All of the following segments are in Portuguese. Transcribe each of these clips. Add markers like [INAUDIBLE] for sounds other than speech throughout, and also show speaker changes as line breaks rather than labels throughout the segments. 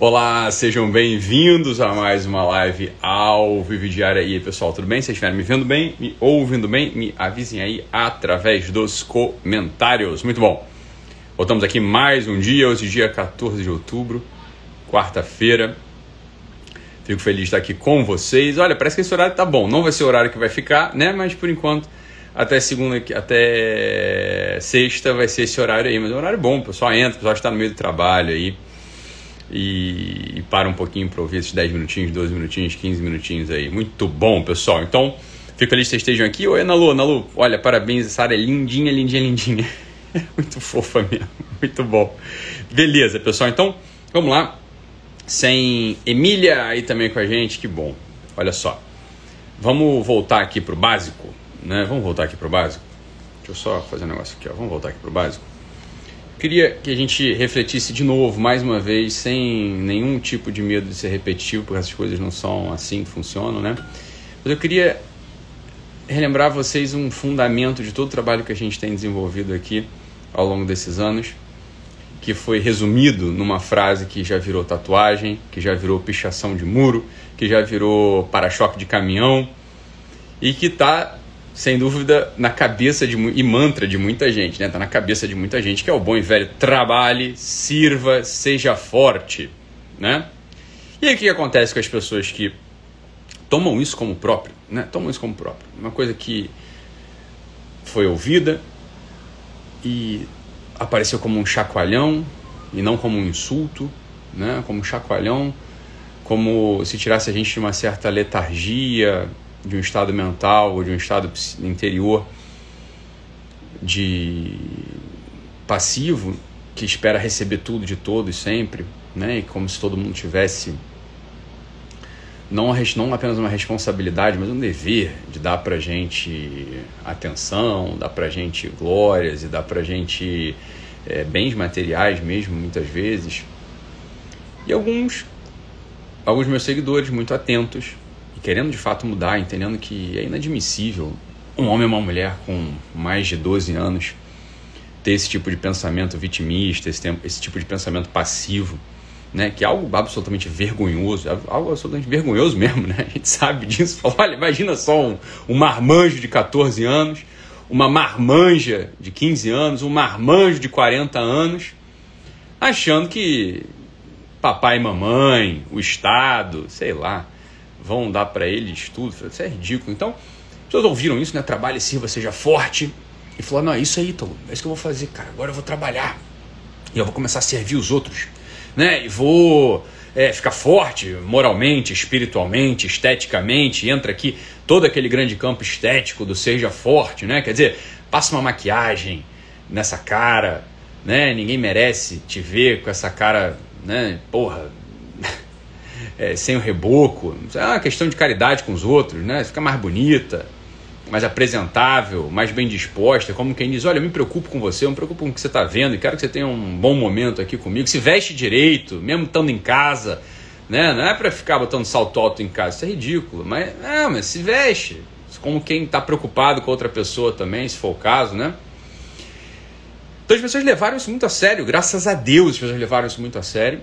Olá, sejam bem-vindos a mais uma live ao vivo diária. E aí, pessoal, tudo bem? Se estiverem me vendo bem, me ouvindo bem, me avisem aí através dos comentários. Muito bom. Voltamos aqui mais um dia, hoje dia 14 de outubro, quarta-feira. Fico feliz de estar aqui com vocês. Olha, parece que esse horário tá bom. Não vai ser o horário que vai ficar, né? Mas por enquanto, até segunda, até sexta vai ser esse horário aí. Mas é um horário bom, o pessoal entra, o pessoal está no meio do trabalho aí e, e para um pouquinho para ouvir esses 10 minutinhos, 12 minutinhos, 15 minutinhos aí. Muito bom, pessoal. Então, fico feliz que vocês estejam aqui. Oi, Ana Lu, Ana Lu, olha, parabéns, essa área é lindinha, lindinha, lindinha. [LAUGHS] Muito fofa mesmo, muito bom. Beleza, pessoal, então, vamos lá. Sem Emília aí também com a gente, que bom. Olha só, vamos voltar aqui para o básico, né? Vamos voltar aqui para o básico. Deixa eu só fazer um negócio aqui, ó. Vamos voltar aqui para o básico. Queria que a gente refletisse de novo, mais uma vez, sem nenhum tipo de medo de ser repetitivo, porque essas coisas não são assim que funcionam, né? Mas eu queria relembrar vocês um fundamento de todo o trabalho que a gente tem desenvolvido aqui ao longo desses anos, que foi resumido numa frase que já virou tatuagem, que já virou pichação de muro, que já virou para-choque de caminhão e que está sem dúvida, na cabeça de e mantra de muita gente, né? Tá na cabeça de muita gente que é o bom e velho trabalhe, sirva, seja forte, né? E aí o que acontece com as pessoas que tomam isso como próprio, né? Tomam isso como próprio. Uma coisa que foi ouvida e apareceu como um chacoalhão e não como um insulto, né? Como um chacoalhão, como se tirasse a gente de uma certa letargia, de um estado mental ou de um estado interior de passivo que espera receber tudo de todos sempre, né? E como se todo mundo tivesse não, não apenas uma responsabilidade, mas um dever de dar pra gente atenção, dar pra gente glórias e dar pra gente é, bens materiais mesmo, muitas vezes. E alguns, alguns meus seguidores muito atentos e querendo de fato mudar, entendendo que é inadmissível um homem ou uma mulher com mais de 12 anos ter esse tipo de pensamento vitimista, esse, esse tipo de pensamento passivo, né? Que é algo absolutamente vergonhoso, é algo absolutamente vergonhoso mesmo, né? A gente sabe disso. Fala, olha, imagina só um, um marmanjo de 14 anos, uma marmanja de 15 anos, um marmanjo de 40 anos, achando que papai e mamãe, o Estado, sei lá, vão dar para eles tudo. Isso é ridículo. Então, as pessoas ouviram isso, né? Trabalhe, sirva, seja forte. E falou: não, é isso aí, Ítalo. É isso que eu vou fazer, cara. Agora eu vou trabalhar. E eu vou começar a servir os outros. Né? E vou é, ficar forte moralmente, espiritualmente, esteticamente. Entra aqui todo aquele grande campo estético do seja forte, né? Quer dizer, passa uma maquiagem nessa cara, né? Ninguém merece te ver com essa cara, né? Porra, é, sem o reboco. É uma questão de caridade com os outros, né? Fica mais bonita, mais apresentável, mais bem disposta. Como quem diz: Olha, eu me preocupo com você, eu me preocupo com o que você está vendo e quero que você tenha um bom momento aqui comigo. Se veste direito, mesmo estando em casa. Né? Não é para ficar botando salto alto em casa, isso é ridículo. Mas, é, mas se veste, como quem está preocupado com outra pessoa também, se for o caso, né? Então as pessoas levaram isso muito a sério, graças a Deus as pessoas levaram isso muito a sério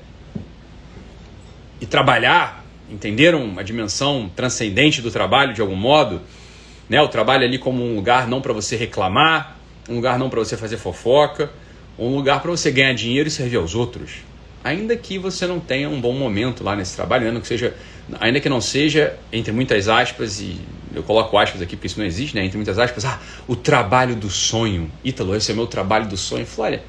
e trabalhar, entenderam a dimensão transcendente do trabalho de algum modo, né? O trabalho ali como um lugar não para você reclamar, um lugar não para você fazer fofoca, um lugar para você ganhar dinheiro e servir aos outros. Ainda que você não tenha um bom momento lá nesse trabalho, ainda que seja, ainda que não seja entre muitas aspas e eu coloco aspas aqui porque isso não existe, né? Entre muitas aspas, ah, o trabalho do sonho. Ítalo, esse é meu trabalho do sonho. Flória,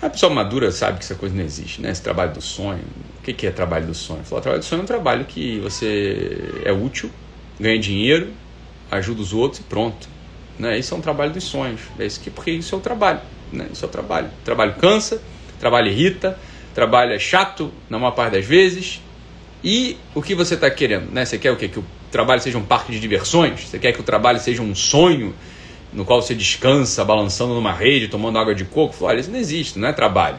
a pessoa madura sabe que essa coisa não existe, né? Esse trabalho do sonho. O que é trabalho do sonho? Falar, trabalho do sonho é um trabalho que você é útil, ganha dinheiro, ajuda os outros e pronto. Né? Isso é um trabalho dos sonhos. É isso que, porque isso é o trabalho. Né? Isso é o trabalho. O trabalho cansa, trabalho irrita, trabalho é chato na maior parte das vezes. E o que você está querendo? Né? Você quer o quê? Que o trabalho seja um parque de diversões? Você quer que o trabalho seja um sonho? No qual você descansa balançando numa rede, tomando água de coco, olha, isso não existe, não é trabalho.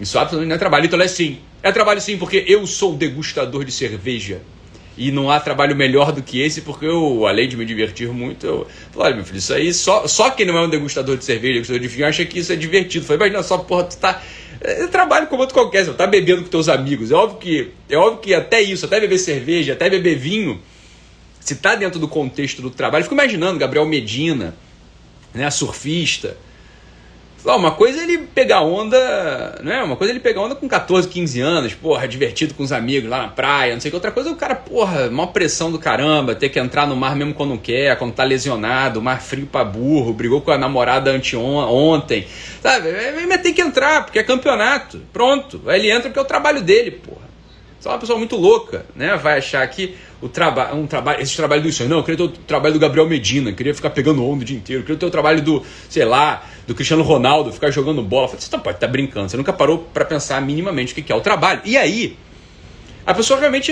Isso absolutamente não é trabalho. Então é sim. É trabalho sim, porque eu sou degustador de cerveja. E não há trabalho melhor do que esse, porque eu, além de me divertir muito, eu falei, olha, meu filho, isso aí, só, só quem não é um degustador de cerveja, degustador de vinho, acha que isso é divertido. Falei, imagina só, porra, tu tá É trabalho como outro qualquer, você tá bebendo com teus amigos. É óbvio que, é óbvio que até isso, até beber cerveja, até beber vinho, se tá dentro do contexto do trabalho, eu fico imaginando Gabriel Medina, né, surfista, uma coisa é ele pegar onda, né? Uma coisa é ele pegar onda com 14, 15 anos, porra, divertido com os amigos lá na praia, não sei o que. Outra coisa é o cara, porra, maior pressão do caramba, ter que entrar no mar mesmo quando não quer, quando tá lesionado, mar frio pra burro, brigou com a namorada anteontem, sabe? Mas tem que entrar, porque é campeonato. Pronto. Aí ele entra porque é o trabalho dele, porra. Só uma pessoa muito louca, né? Vai achar que o trabalho, um trabalho, esse trabalho do sonho, não, eu queria ter o trabalho do Gabriel Medina, queria ficar pegando onda o dia inteiro, eu queria ter o trabalho do, sei lá, do Cristiano Ronaldo, ficar jogando bola. Você não pode estar tá brincando, você nunca parou para pensar minimamente o que é o trabalho. E aí, a pessoa realmente.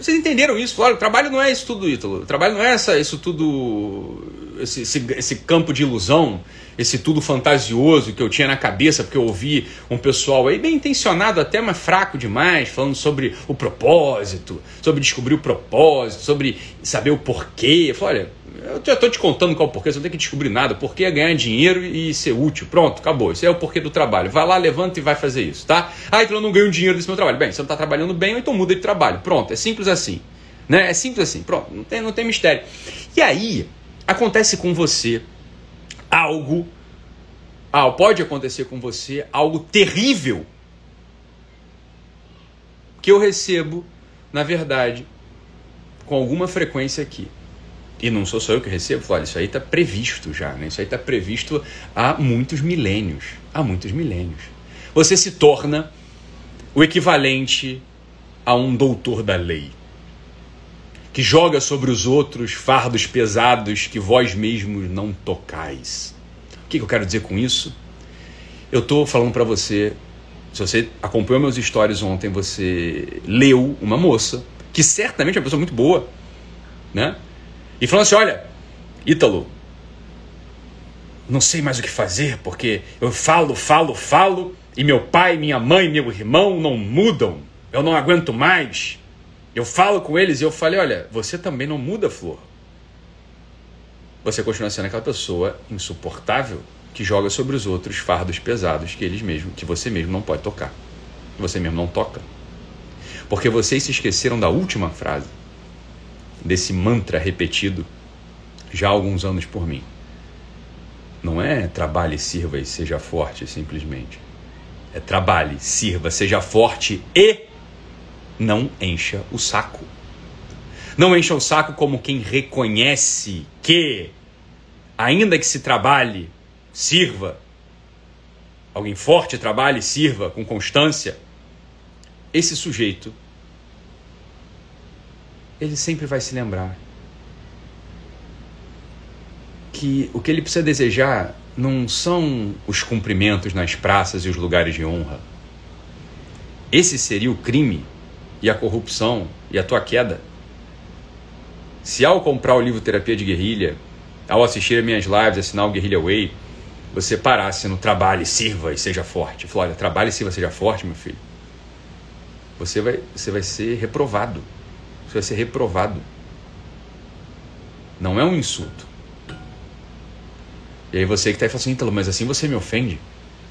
Vocês entenderam isso? Claro, o trabalho não é isso tudo, Ítalo. O trabalho não é essa, isso tudo. Esse, esse, esse campo de ilusão esse tudo fantasioso que eu tinha na cabeça, porque eu ouvi um pessoal aí bem intencionado, até mas fraco demais, falando sobre o propósito, sobre descobrir o propósito, sobre saber o porquê. Eu falei, olha, eu já estou te contando qual é o porquê, você não tem que descobrir nada. O porquê é ganhar dinheiro e ser útil. Pronto, acabou. Isso é o porquê do trabalho. Vai lá, levanta e vai fazer isso, tá? Ah, então eu não ganho dinheiro desse meu trabalho. Bem, você não está trabalhando bem, então muda de trabalho. Pronto, é simples assim. Né? É simples assim. Pronto, não tem, não tem mistério. E aí, acontece com você algo. Ah, pode acontecer com você algo terrível que eu recebo, na verdade, com alguma frequência aqui. E não sou só eu que recebo, olha, isso aí está previsto já, né? Isso aí está previsto há muitos milênios. Há muitos milênios. Você se torna o equivalente a um doutor da lei que joga sobre os outros fardos pesados que vós mesmos não tocais. O que, eu quero dizer com isso? Eu estou falando para você, se você acompanhou meus stories ontem, você leu uma moça que certamente é uma pessoa muito boa, né? E falando assim: olha, Ítalo, não sei mais o que fazer porque eu falo, falo, falo e meu pai, minha mãe, meu irmão não mudam. Eu não aguento mais. Eu falo com eles e eu falei: olha, você também não muda, Flor. Você continua sendo aquela pessoa insuportável que joga sobre os outros fardos pesados que eles mesmos, que você mesmo não pode tocar, você mesmo não toca. Porque vocês se esqueceram da última frase, desse mantra repetido já há alguns anos por mim. Não é trabalhe, sirva e seja forte simplesmente. É trabalhe, sirva, seja forte e não encha o saco. Não encha o saco como quem reconhece que, ainda que se trabalhe, sirva, alguém forte trabalhe, sirva com constância, esse sujeito, ele sempre vai se lembrar que o que ele precisa desejar não são os cumprimentos nas praças e os lugares de honra. Esse seria o crime e a corrupção e a tua queda. Se ao comprar o livro Terapia de Guerrilha, ao assistir a minhas lives, assinar o Guerrilha Way, você parasse no trabalho, sirva e seja forte. Olha, trabalhe e sirva, seja forte, meu filho. Você vai, você vai ser reprovado. Você vai ser reprovado. Não é um insulto. E aí você que está aí fala assim, mas assim você me ofende.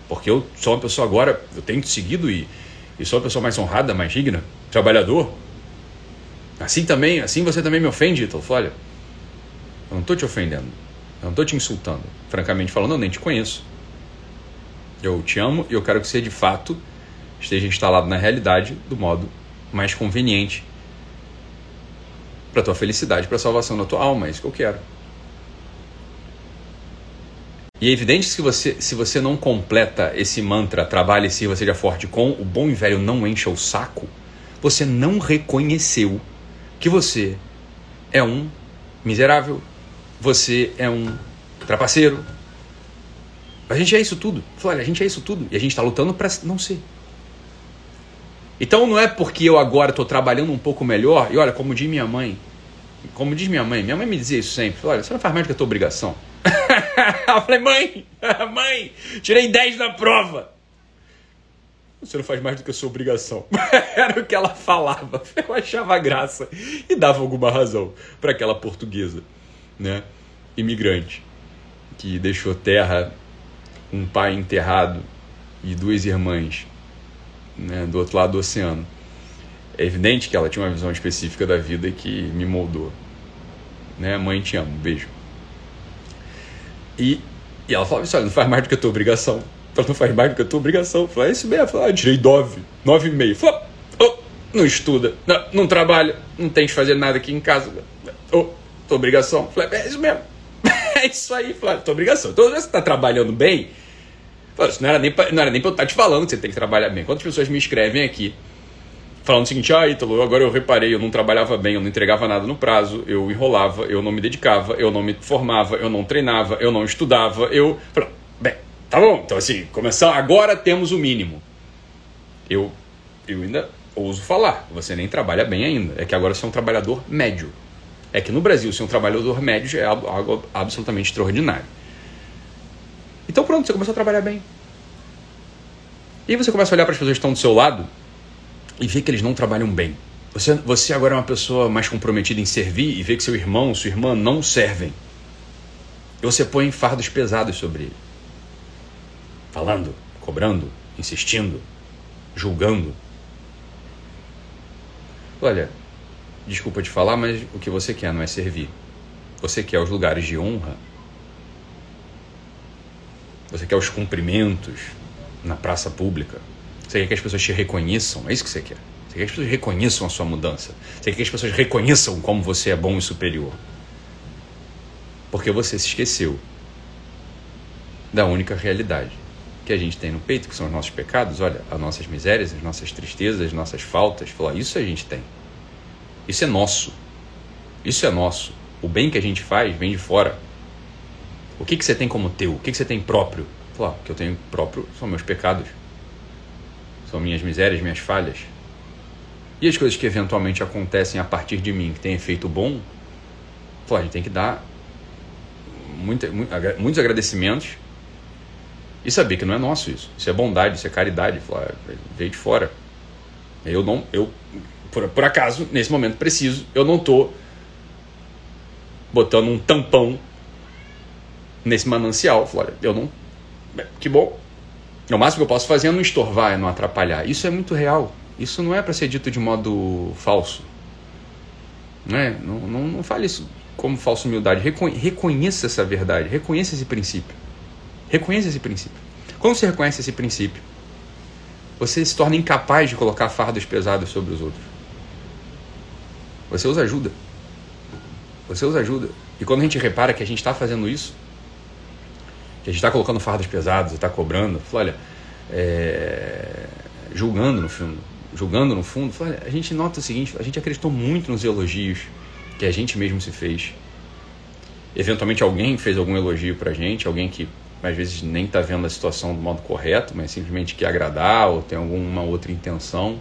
Porque eu sou uma pessoa agora, eu tenho te seguido e, e sou uma pessoa mais honrada, mais digna, trabalhador. Assim também, assim você também me ofende, Ítalo. Olha, eu não estou te ofendendo. Eu não estou te insultando. Francamente falando, eu nem te conheço. Eu te amo e eu quero que você de fato esteja instalado na realidade do modo mais conveniente para tua felicidade, para a salvação da tua alma. É isso que eu quero. E é evidente que se você, se você não completa esse mantra, trabalhe e sirva, seja forte, com o bom e velho não encha o saco, você não reconheceu que você é um miserável, você é um trapaceiro. A gente é isso tudo. Olha, a gente é isso tudo. E a gente está lutando para não ser. Então não é porque eu agora estou trabalhando um pouco melhor, e olha, como diz minha mãe, como diz minha mãe, minha mãe me dizia isso sempre, olha, você não faz mais do que a tua obrigação. [LAUGHS] eu falei, mãe, [LAUGHS] mãe, tirei 10 na prova. Você não faz mais do que a sua obrigação. [LAUGHS] Era o que ela falava. [LAUGHS] Eu achava graça e dava alguma razão para aquela portuguesa, né? Imigrante que deixou terra, um pai enterrado e duas irmãs né, do outro lado do oceano. É evidente que ela tinha uma visão específica da vida que me moldou. Né? Mãe, te amo, beijo. E, e ela falava assim: olha, não faz mais do que a tua obrigação. Ela não faz mais do que a tua obrigação. Falei, é isso mesmo. Falei, ah, tirei 9, 9,5. Falei, oh, não estuda, não, não trabalha, não tem que fazer nada aqui em casa. Oh, tua obrigação. Falei, é isso mesmo. [LAUGHS] é isso aí, Flávio, tua obrigação. Então, você está trabalhando bem, isso não era nem pra, não era nem eu estar te falando que você tem que trabalhar bem. Quantas pessoas me escrevem aqui falando o seguinte: ah, Ítalo, agora eu reparei, eu não trabalhava bem, eu não entregava nada no prazo, eu enrolava, eu não me dedicava, eu não me formava, eu não treinava, eu não estudava, eu. Tá bom, então assim, começar, agora temos o mínimo. Eu, eu ainda ouso falar, você nem trabalha bem ainda, é que agora você é um trabalhador médio. É que no Brasil, ser um trabalhador médio é algo absolutamente extraordinário. Então pronto, você começou a trabalhar bem. E aí você começa a olhar para as pessoas que estão do seu lado e ver que eles não trabalham bem. Você, você agora é uma pessoa mais comprometida em servir e vê que seu irmão, sua irmã não servem. E você põe fardos pesados sobre ele. Falando, cobrando, insistindo, julgando. Olha, desculpa te falar, mas o que você quer não é servir. Você quer os lugares de honra você quer os cumprimentos na praça pública. Você quer que as pessoas te reconheçam. É isso que você quer. Você quer que as pessoas reconheçam a sua mudança. Você quer que as pessoas reconheçam como você é bom e superior. Porque você se esqueceu da única realidade que a gente tem no peito, que são os nossos pecados. Olha, as nossas misérias, as nossas tristezas, as nossas faltas. Falar, isso a gente tem. Isso é nosso. Isso é nosso. O bem que a gente faz vem de fora. O que, que você tem como teu? O que, que você tem próprio? Falar, o que eu tenho próprio são meus pecados. São minhas misérias, minhas falhas. E as coisas que eventualmente acontecem a partir de mim, que tem efeito bom, falar, a gente tem que dar muitos agradecimentos e saber que não é nosso isso. Isso é bondade, isso é caridade. Falar, veio de fora. Eu não, eu, por, por acaso, nesse momento preciso, eu não estou botando um tampão nesse manancial. Falei, eu não. Que bom. O máximo que eu posso fazer é não estorvar, é não atrapalhar. Isso é muito real. Isso não é para ser dito de modo falso. Não, é? não, não, não fale isso como falsa humildade. Reconheça essa verdade. Reconheça esse princípio. Reconheça esse princípio. Quando você reconhece esse princípio, você se torna incapaz de colocar fardos pesados sobre os outros. Você os ajuda. Você os ajuda. E quando a gente repara que a gente está fazendo isso, que a gente está colocando fardos pesados, está cobrando, olha, é, julgando no fundo, julgando no fundo, olha, a gente nota o seguinte, a gente acreditou muito nos elogios que a gente mesmo se fez. Eventualmente alguém fez algum elogio para a gente, alguém que às vezes nem está vendo a situação do modo correto, mas simplesmente quer agradar ou tem alguma outra intenção,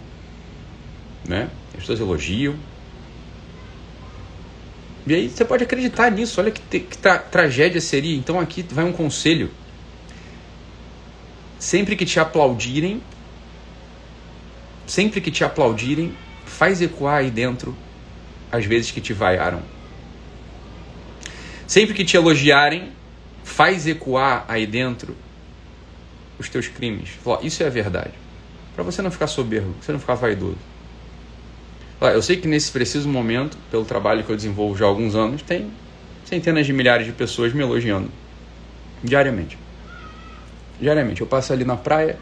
né? As pessoas elogiam, e aí você pode acreditar nisso. Olha que, que tra tragédia seria. Então aqui vai um conselho. Sempre que te aplaudirem, sempre que te aplaudirem, faz ecoar aí dentro as vezes que te vaiaram. Sempre que te elogiarem, faz ecoar aí dentro os teus crimes. Isso é a verdade. Para você não ficar soberbo, você não ficar vaidoso. Eu sei que nesse preciso momento, pelo trabalho que eu desenvolvo já há alguns anos, tem centenas de milhares de pessoas me elogiando diariamente. Diariamente. Eu passo ali na praia,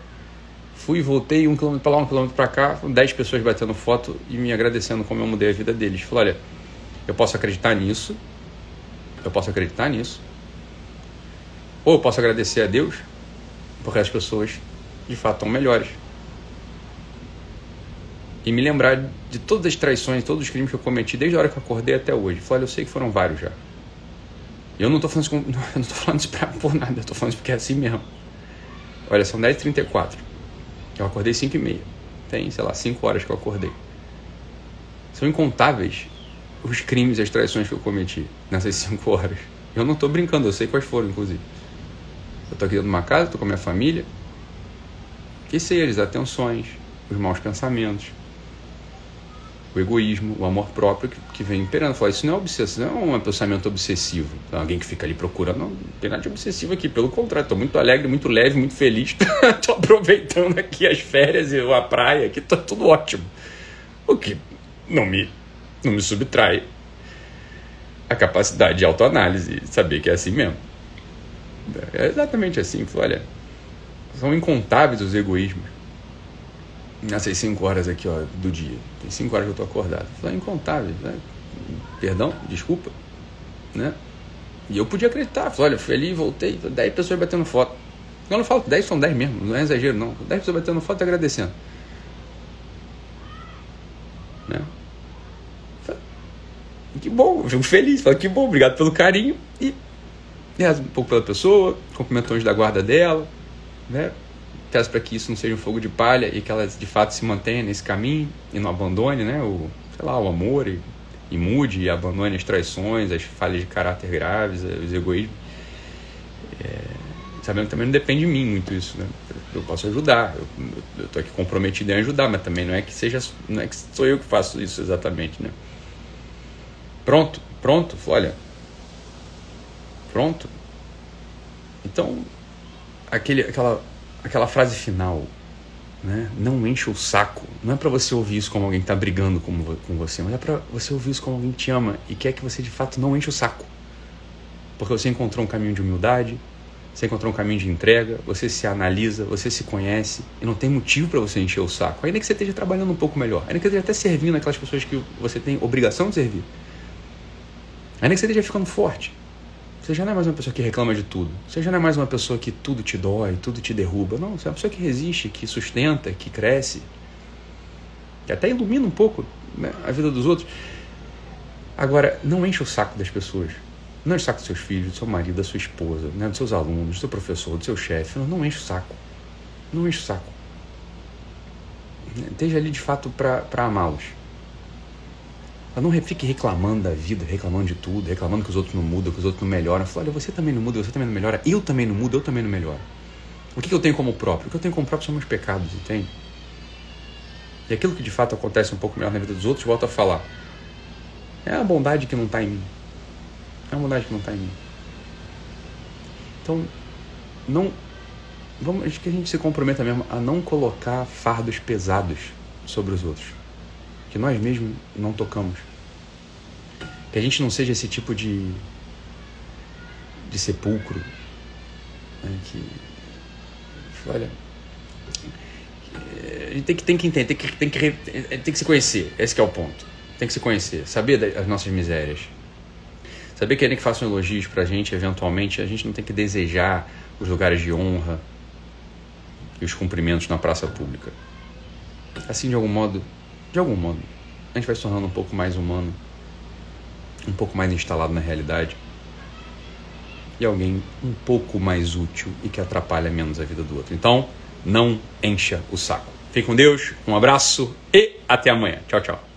fui, voltei um quilômetro para lá, um quilômetro para cá, dez pessoas batendo foto e me agradecendo como eu mudei a vida deles. Falei, olha, eu posso acreditar nisso, eu posso acreditar nisso, ou eu posso agradecer a Deus, porque as pessoas de fato estão melhores e me lembrar de todas as traições, todos os crimes que eu cometi desde a hora que eu acordei até hoje. Falei, eu sei que foram vários já. E eu não estou falando isso, com, [LAUGHS] não tô falando isso pra, por nada, eu tô falando isso porque é assim mesmo. Olha, são 10h34. Eu acordei 5h30. Tem, sei lá, 5 horas que eu acordei. São incontáveis os crimes e as traições que eu cometi nessas [LAUGHS] 5 horas. Eu não estou brincando, eu sei quais foram, inclusive. Eu estou aqui dentro de uma casa, estou com a minha família. E sei eles, atenções, os maus pensamentos, o egoísmo, o amor próprio que, que vem imperando. Fala, isso não é obsessão, não é um pensamento obsessivo. Então, alguém que fica ali procurando, não, não tem nada de obsessivo aqui, pelo contrário, estou muito alegre, muito leve, muito feliz, [LAUGHS] estou aproveitando aqui as férias e a praia, aqui está tudo ótimo. O que não me, não me subtrai a capacidade de autoanálise, saber que é assim mesmo. É exatamente assim, olha, são incontáveis os egoísmos nessas cinco horas aqui ó, do dia. Tem cinco horas que eu estou acordado. São incontáveis, né? Perdão, desculpa, né? E eu podia acreditar, falei, olha, fui ali, voltei, dez pessoas batendo foto. Eu não falo dez, são dez mesmo, não é exagero não. Dez pessoas batendo foto e agradecendo. Né? Que bom, eu fico feliz, falo, que bom, obrigado pelo carinho. E reza um pouco pela pessoa, cumprimentou da guarda dela, né? Peço para que isso não seja um fogo de palha e que ela de fato se mantenha nesse caminho e não abandone, né? O, sei lá, o amor e, e mude e abandone as traições, as falhas de caráter graves, os egoísmos. É, sabendo que também não depende de mim muito isso, né? Eu posso ajudar, eu, estou aqui comprometido em ajudar, mas também não é que seja, não é que sou eu que faço isso exatamente, né? Pronto, pronto, olha, pronto. Então, aquele, aquela aquela frase final, né? Não enche o saco. Não é para você ouvir isso como alguém está brigando com, com você, mas é para você ouvir isso como alguém que te ama e quer que você de fato não enche o saco. Porque você encontrou um caminho de humildade, você encontrou um caminho de entrega, você se analisa, você se conhece e não tem motivo para você encher o saco. Ainda que você esteja trabalhando um pouco melhor, ainda que você esteja até servindo aquelas pessoas que você tem obrigação de servir, ainda que você esteja ficando forte, você já não é mais uma pessoa que reclama de tudo. Você já não é mais uma pessoa que tudo te dói, tudo te derruba. Não, você é uma pessoa que resiste, que sustenta, que cresce, que até ilumina um pouco né, a vida dos outros. Agora, não enche o saco das pessoas. Não enche o saco dos seus filhos, do seu marido, da sua esposa, né, dos seus alunos, do seu professor, do seu chefe. Não, não enche o saco. Não enche o saco. Esteja ali de fato para amá-los. Ela não fique reclamando da vida, reclamando de tudo, reclamando que os outros não mudam, que os outros não melhoram. Fala, olha, você também não muda, você também não melhora, eu também não mudo, eu também não melhoro. O que, que eu tenho como próprio? O que eu tenho como próprio são meus pecados, entende? E aquilo que de fato acontece um pouco melhor na vida dos outros, volta a falar. É a bondade que não está em mim. É a bondade que não está em mim. Então, não. Vamos que a gente se comprometa mesmo a não colocar fardos pesados sobre os outros. Que nós mesmos não tocamos. Que a gente não seja esse tipo de, de sepulcro né, que, olha, a gente tem que, tem que entender, tem que, tem, que, tem que se conhecer, esse é o ponto. Tem que se conhecer, saber das nossas misérias. Saber que ainda que façam elogios pra gente, eventualmente, a gente não tem que desejar os lugares de honra e os cumprimentos na praça pública. Assim, de algum modo, de algum modo, a gente vai se tornando um pouco mais humano um pouco mais instalado na realidade e alguém um pouco mais útil e que atrapalha menos a vida do outro. Então, não encha o saco. Fique com Deus, um abraço e até amanhã. Tchau, tchau.